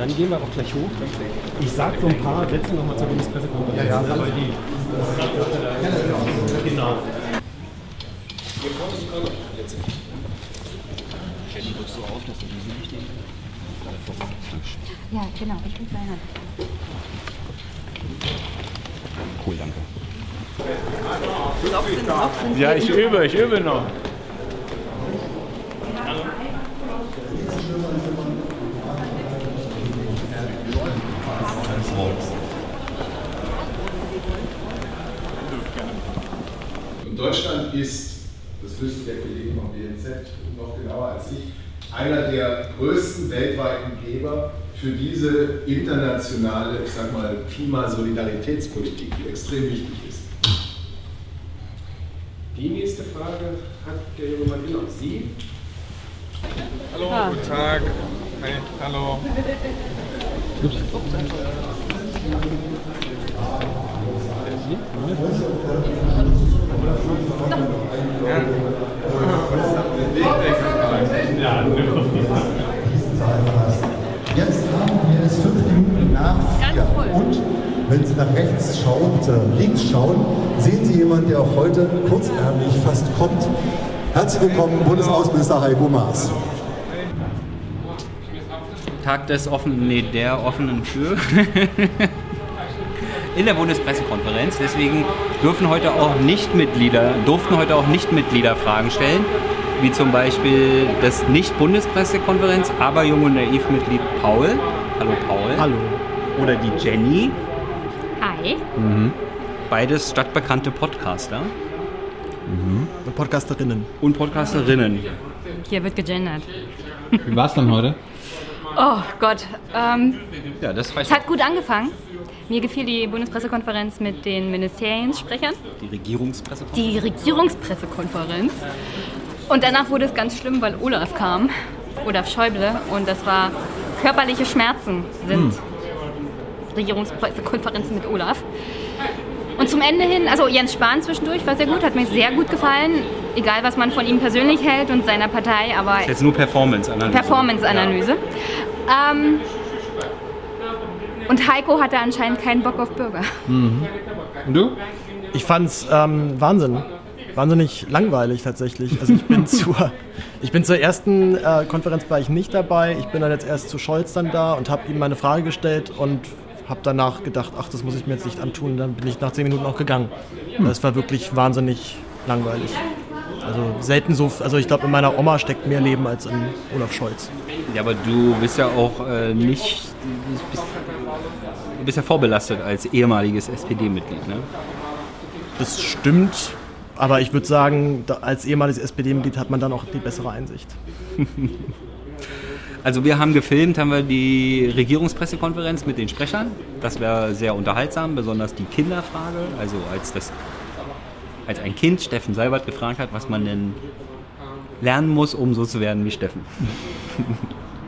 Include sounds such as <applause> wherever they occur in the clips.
Dann gehen wir auch gleich hoch. Ich sage so ein paar Sätze nochmal zur Bundespressekonferenz. Ja, ja, also die. Genau. Jenny, drückst du auf, dass du diese nicht Ja, genau, ich bin kleiner. Cool, danke. Ja, ich übe, ich übe noch. Deutschland ist, das wüsste der Kollege vom BNZ noch genauer als ich, einer der größten weltweiten Geber für diese internationale, ich sag mal, Klimasolidaritätspolitik, die extrem wichtig ist. Die nächste Frage hat der junge Mann genau. Sie? Hallo, guten Tag. Hey, hallo. Jetzt haben wir es fünf Minuten nach vier. Und wenn Sie nach rechts schauen, äh, links schauen, sehen Sie jemanden, der auch heute kurzärmlich fast kommt. Herzlich willkommen, Bundesaußenminister Heiko Maas. Tag des offenen, nee, der offenen Tür. <laughs> In der Bundespressekonferenz. Deswegen dürfen heute auch Nichtmitglieder, durften heute auch Nichtmitglieder Fragen stellen. Wie zum Beispiel das Nicht-Bundespressekonferenz, aber Jung und Naiv-Mitglied Paul. Hallo Paul. Hallo. Oder die Jenny. Hi. Beides stadtbekannte Podcaster Und Podcasterinnen. und Podcasterinnen. Hier wird gegendert. Wie war's dann heute? Oh Gott. Ähm, Ja, das heißt es hat gut angefangen. Mir gefiel die Bundespressekonferenz mit den Ministeriensprechern, die Regierungspressekonferenz. die Regierungspressekonferenz. Und danach wurde es ganz schlimm, weil Olaf kam, Olaf Schäuble, und das war körperliche Schmerzen sind Regierungspressekonferenzen mit Olaf. Und zum Ende hin, also Jens Spahn zwischendurch war sehr gut, hat mir sehr gut gefallen, egal was man von ihm persönlich hält und seiner Partei, aber Das ist jetzt nur Performance-Analyse. Performance-Analyse. Ähm, und Heiko hatte anscheinend keinen Bock auf Bürger. Und du? Ich fand's ähm, Wahnsinn. Wahnsinnig langweilig tatsächlich. Also ich bin <laughs> zur, ich bin zur ersten äh, Konferenz war ich nicht dabei. Ich bin dann jetzt erst zu Scholz dann da und habe ihm meine Frage gestellt und habe danach gedacht, ach, das muss ich mir jetzt nicht antun. Dann bin ich nach zehn Minuten auch gegangen. Das war wirklich wahnsinnig langweilig. Also selten so, also ich glaube, in meiner Oma steckt mehr Leben als in Olaf Scholz. Ja, aber du bist ja auch äh, nicht. Bist, bist ja vorbelastet als ehemaliges SPD-Mitglied, ne? Das stimmt, aber ich würde sagen, als ehemaliges SPD-Mitglied hat man dann auch die bessere Einsicht. <laughs> Also wir haben gefilmt, haben wir die Regierungspressekonferenz mit den Sprechern. Das wäre sehr unterhaltsam, besonders die Kinderfrage. Also als das als ein Kind Steffen Seibert gefragt hat, was man denn lernen muss, um so zu werden wie Steffen.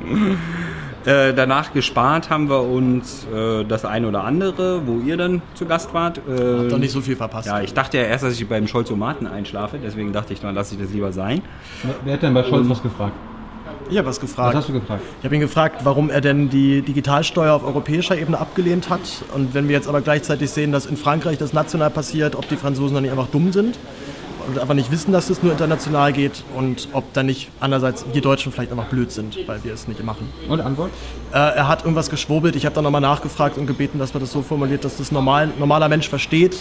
<laughs> äh, danach gespart haben wir uns äh, das eine oder andere, wo ihr dann zu Gast wart. Äh, Doch nicht so viel verpasst. ja, ich dachte ja erst, dass ich beim Scholzomaten einschlafe, deswegen dachte ich, dann lasse ich das lieber sein. Wer, hat denn bei Scholz was gefragt? Ich habe was Was gefragt. hast du gefragt? Ich habe ihn gefragt, warum er denn die Digitalsteuer auf europäischer Ebene abgelehnt hat. Und wenn wir jetzt aber gleichzeitig sehen, dass in Frankreich das national passiert, ob die Franzosen dann nicht einfach dumm sind und einfach nicht wissen, dass das nur international geht und ob dann nicht andererseits wir Deutschen vielleicht einfach blöd sind, weil wir es nicht machen. Und Antwort? Äh, er hat irgendwas geschwurbelt. Ich habe dann nochmal nachgefragt und gebeten, dass man das so formuliert, dass das normal, normaler Mensch versteht.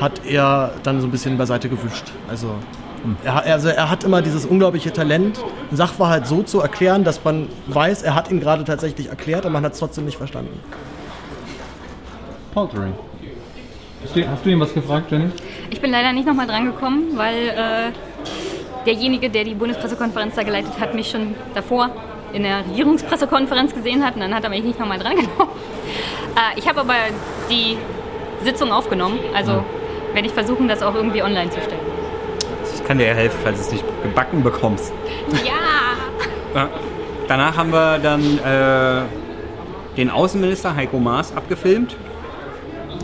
Hat er dann so ein bisschen beiseite gewischt. Also er, hat- also er hat immer dieses unglaubliche Talent, einen Sachverhalt so zu erklären, dass man weiß, er hat ihn gerade tatsächlich erklärt, aber man hat es trotzdem nicht verstanden. Poltering. Hast du, ihm was gefragt, Jenny? Ich bin leider nicht nochmal drangekommen, weil äh, derjenige, der die Bundespressekonferenz da geleitet hat, mich schon davor in der Regierungspressekonferenz gesehen hat und dann hat er mich nicht nochmal drangenommen. <laughs> Äh, ich habe aber die Sitzung aufgenommen, also werde ich versuchen, das auch irgendwie online zu stellen. Ich kann dir ja helfen, falls du es nicht gebacken bekommst. <laughs> Ja! Ja. Danach haben wir dann äh, den Außenminister Heiko Maas abgefilmt.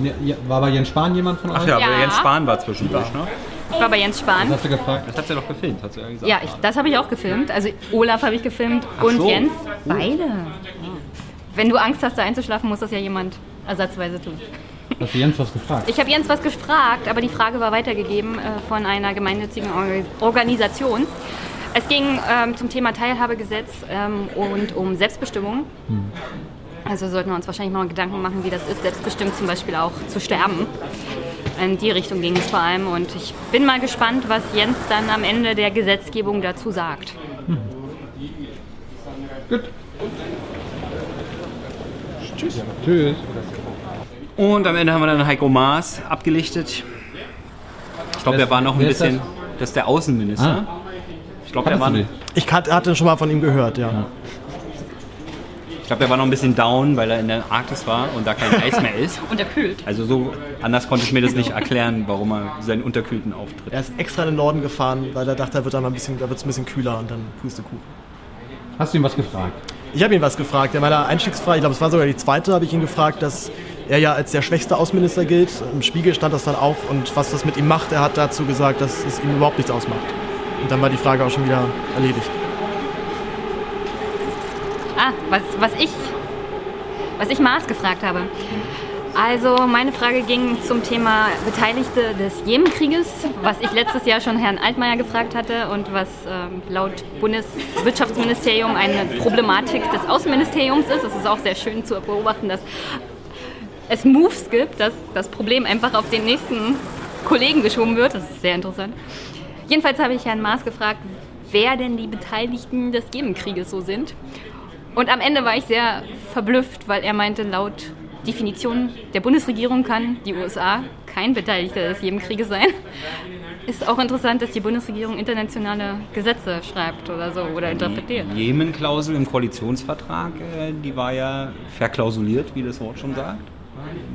Ja, ja, war bei Jens Spahn jemand von euch? Ach ja, Ja. aber Jens Spahn war zwischendurch. Ne? Ich war bei Jens Spahn. Was hast du gefragt? Das hat sie doch gefilmt, hat sie ja gesagt. Ja, ich, das habe ich auch gefilmt. Also Olaf habe ich gefilmt und so. Jens. Beide. Wenn du Angst hast, da einzuschlafen, muss das ja jemand ersatzweise tun. Hast du Jens was gefragt? Ich habe Jens was gefragt, aber die Frage war weitergegeben äh, von einer gemeinnützigen Orga- Organisation. Es ging ähm, zum Thema Teilhabegesetz ähm, und um Selbstbestimmung. Also sollten wir uns wahrscheinlich mal Gedanken machen, wie das ist, selbstbestimmt zum Beispiel auch zu sterben. In die Richtung ging es vor allem und ich bin mal gespannt, was Jens dann am Ende der Gesetzgebung dazu sagt. Gut. Tschüss. Tschüss. Und am Ende haben wir dann Heiko Maas abgelichtet. Ich glaube, der war noch ein bisschen. Das ist der Außenminister. Ah. Ich glaube, der, war-? Ich hat- hatte schon mal von ihm gehört, ja. ich glaub, der war noch ein bisschen down, weil er in der Arktis war und da kein Eis mehr ist. <laughs> Unterkühlt. Also so anders konnte ich mir das nicht erklären, warum er seinen unterkühlten Auftritt. Er ist extra in den Norden gefahren, weil er dachte, er wird dann mal ein bisschen, da wird es ein bisschen kühler und dann Pustekuchen. Hast du ihm was gefragt? Ich habe ihn was gefragt. In meiner Einstiegsfrage, ich glaube, es war sogar die zweite, habe ich ihn gefragt, dass er ja als der schwächste Außenminister gilt. Im Spiegel stand das dann auch und was das mit ihm macht, er hat dazu gesagt, dass es ihm überhaupt nichts ausmacht. Und dann war die Frage auch schon wieder erledigt. Ah, was, was ich was ich Maas gefragt habe. Also meine Frage ging zum Thema Beteiligte des Jemenkrieges, was ich letztes Jahr schon Herrn Altmaier gefragt hatte und was ähm, laut Bundeswirtschaftsministerium eine Problematik des Außenministeriums ist. Es ist auch sehr schön zu beobachten, dass es Moves gibt, dass das Problem einfach auf den nächsten Kollegen geschoben wird. Das ist sehr interessant. Jedenfalls habe ich Herrn Maas gefragt, wer denn die Beteiligten des Jemenkrieges so sind. Und am Ende war ich sehr verblüfft, weil er meinte, laut Definition der Bundesregierung kann die USA kein Beteiligter des Jemenkrieges sein. Ist auch interessant, dass die Bundesregierung internationale Gesetze schreibt oder so oder interpretiert. Die Jemen-Klausel im Koalitionsvertrag, äh, die war ja verklausuliert, wie das Wort schon sagt.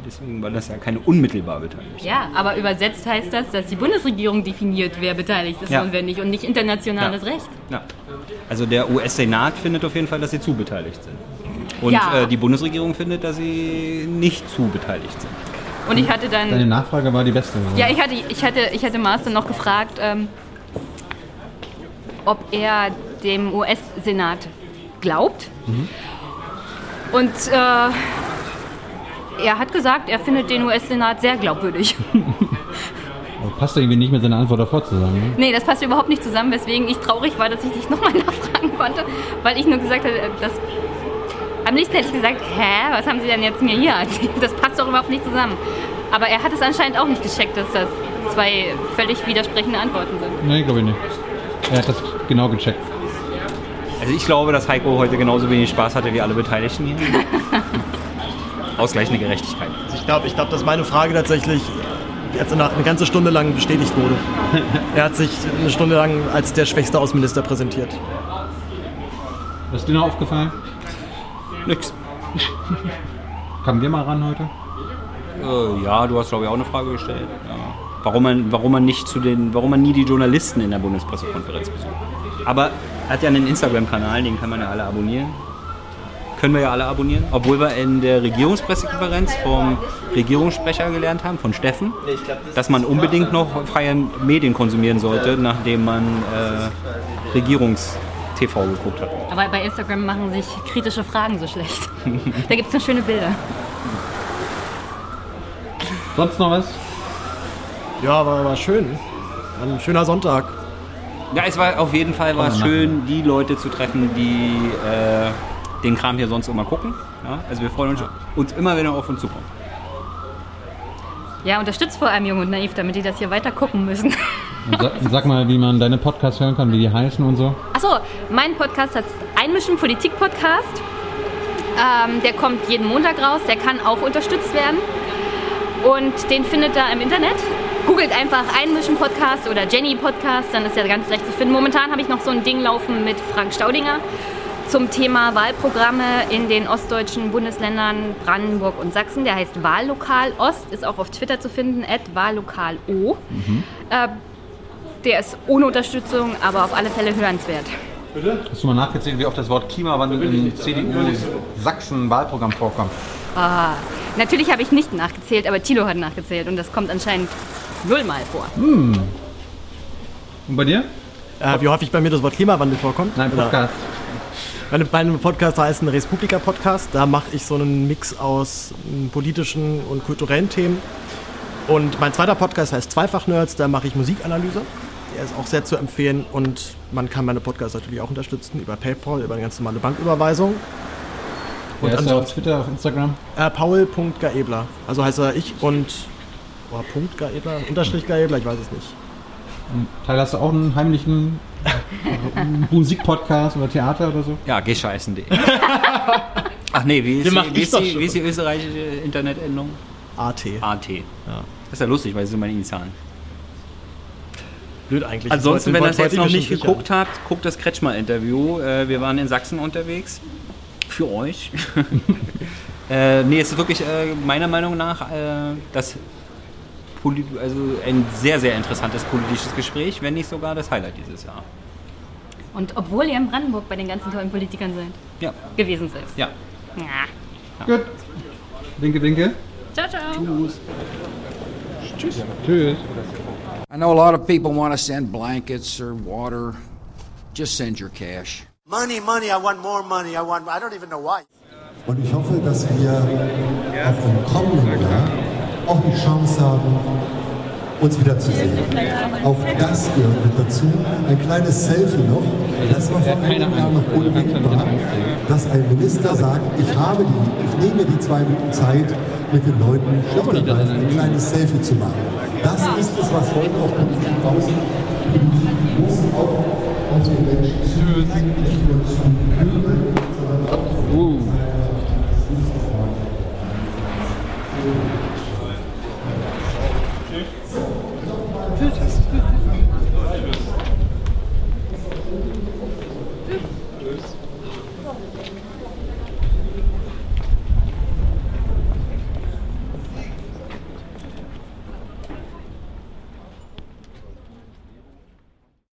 Deswegen war das ja keine unmittelbar beteiligt. Ja, aber übersetzt heißt das, dass die Bundesregierung definiert, wer beteiligt ist Ja. und wer nicht und nicht internationales Ja. Recht. Ja. Also der US-Senat findet auf jeden Fall, dass sie zu beteiligt sind. Und Ja. äh, die Bundesregierung findet, dass sie nicht zu beteiligt sind. Und ich hatte dann. Deine Nachfrage war die beste. oder? Ja, ich hatte, ich hatte, ich hatte Maas dann noch gefragt, ähm, ob er dem US-Senat glaubt. Und äh, er hat gesagt, er findet den US-Senat sehr glaubwürdig. <laughs> Passt irgendwie nicht mit seiner Antwort davor zusammen. Ne? nee, das passt überhaupt nicht zusammen, weswegen ich traurig war, dass ich dich nochmal <laughs> nachfragen konnte, weil ich nur gesagt hatte, dass. Am liebsten hätte ich gesagt, hä, was haben Sie denn jetzt mir hier erzählt? Das passt doch überhaupt nicht zusammen. Aber er hat es anscheinend auch nicht gecheckt, dass das zwei völlig widersprechende Antworten sind. Nee, glaube ich nicht. Er hat das genau gecheckt. Also ich glaube, dass Heiko heute genauso wenig Spaß hatte wie alle Beteiligten hier. <laughs> Ausgleichende Gerechtigkeit. Also ich glaube, ich glaub, dass meine Frage tatsächlich jetzt eine, eine ganze Stunde lang bestätigt wurde. <laughs> er hat sich eine Stunde lang als der schwächste Außenminister präsentiert. Was ist dir noch aufgefallen? Nix. <laughs> Kamen wir mal ran heute? Äh, ja, du hast glaube ich auch eine Frage gestellt. Ja. Warum, man, warum man nicht zu den, warum man nie die Journalisten in der Bundespressekonferenz besucht. Aber er hat ja einen Instagram-Kanal, den kann man ja alle abonnieren. Können wir ja alle abonnieren. Obwohl wir in der Regierungspressekonferenz vom Regierungssprecher gelernt haben, von Steffen, dass man unbedingt noch freie Medien konsumieren sollte, nachdem man äh, Regierungs-TV geguckt hat. Aber bei Instagram machen sich kritische Fragen so schlecht. da gibt es nur schöne Bilder. Sonst noch was? Ja, war, war schön. War ein schöner Sonntag. Ja, es war auf jeden Fall war schön, die Leute zu treffen, die äh, den Kram hier sonst immer gucken. Ja? Also wir freuen uns, uns immer, wenn er auf uns zukommt. Ja, unterstützt vor allem Jung und Naiv, damit die das hier weiter gucken müssen. Sa sag mal, wie man deine Podcasts hören kann, wie die heißen und so. Achso, mein Podcast heißt Einmischen Politik Podcast. Ähm, der kommt jeden Montag raus, der kann auch unterstützt werden. Und den findet ihr im Internet. Googelt einfach Einmischen Podcast oder Jenny Podcast, dann ist er ganz leicht zu finden. Momentan habe ich noch so ein Ding laufen mit Frank Staudinger zum Thema Wahlprogramme in den ostdeutschen Bundesländern Brandenburg und Sachsen. Der heißt Wahllokal Ost, ist auch auf Twitter zu finden, at Wahllokal O. Äh, der ist ohne Unterstützung, aber auf alle Fälle hörenswert. Hast du mal nachgezählt, wie oft das Wort Klimawandel im CDU-Sachsen-Wahlprogramm vorkommt? Ah, natürlich habe ich nicht nachgezählt, aber Thilo hat nachgezählt und das kommt anscheinend nullmal vor. Und bei dir? Äh, wie häufig bei mir das Wort Klimawandel vorkommt? Nein, Podcast. Meine, mein Podcast heißt ein Respublika Podcast. Da mache ich so einen Mix aus m, politischen und kulturellen Themen. Und mein zweiter Podcast heißt Zweifach Nerds. Da mache ich Musikanalyse. Der ist auch sehr zu empfehlen und man kann meine Podcasts natürlich auch unterstützen über PayPal, über eine ganz normale Banküberweisung. Und Und ist ja auf Twitter, auf Instagram. äh, Paul.gaebler. Also heißt er ich und oh, Punkt Gaebler, Unterstrich Gaebler, ich weiß es nicht. Und Teil hast du auch einen heimlichen <laughs> Musikpodcast oder Theater oder so? Ja, gescheißen.de. Ach nee, wie ist, die, wie, ist die, wie ist die österreichische Internetendung? AT. AT. Das ist ja lustig, weil sie sind meine Initialen. Blöd eigentlich. Ansonsten, wenn ihr das jetzt noch nicht sicher. geguckt habt, guckt das Kretschmer-Interview. Äh, wir waren in Sachsen unterwegs. Für euch. <laughs> äh, nee, es ist wirklich äh, meiner Meinung nach äh, das also ein sehr, sehr interessantes politisches Gespräch, wenn nicht sogar das Highlight dieses Jahr. Und obwohl ihr in Brandenburg bei den ganzen tollen Politikern seid, Ja, gewesen seid. ja. Ja. Gut. Winke, winke. Ciao, ciao. Tschüss. I know a lot of people want to send blankets or water. Just send your cash. Money, money, I want more money. I want, I don't even know why. Und ich hoffe, dass wir auch im kommenden Jahr auch die Chance haben, uns wiederzusehen. Auch das gehört mit dazu. Ein kleines Selfie noch. Das war vor einigen Jahren noch undenkbar, dass ein Minister sagt, ich habe die, ich nehme die zwei Minuten Zeit, mit den Leuten Schotterreif ein kleines Selfie zu machen. Das ist es, was heute auf politischen draußen muss auch unsere Menschen nicht nur zu hören, sondern auch zu Deus.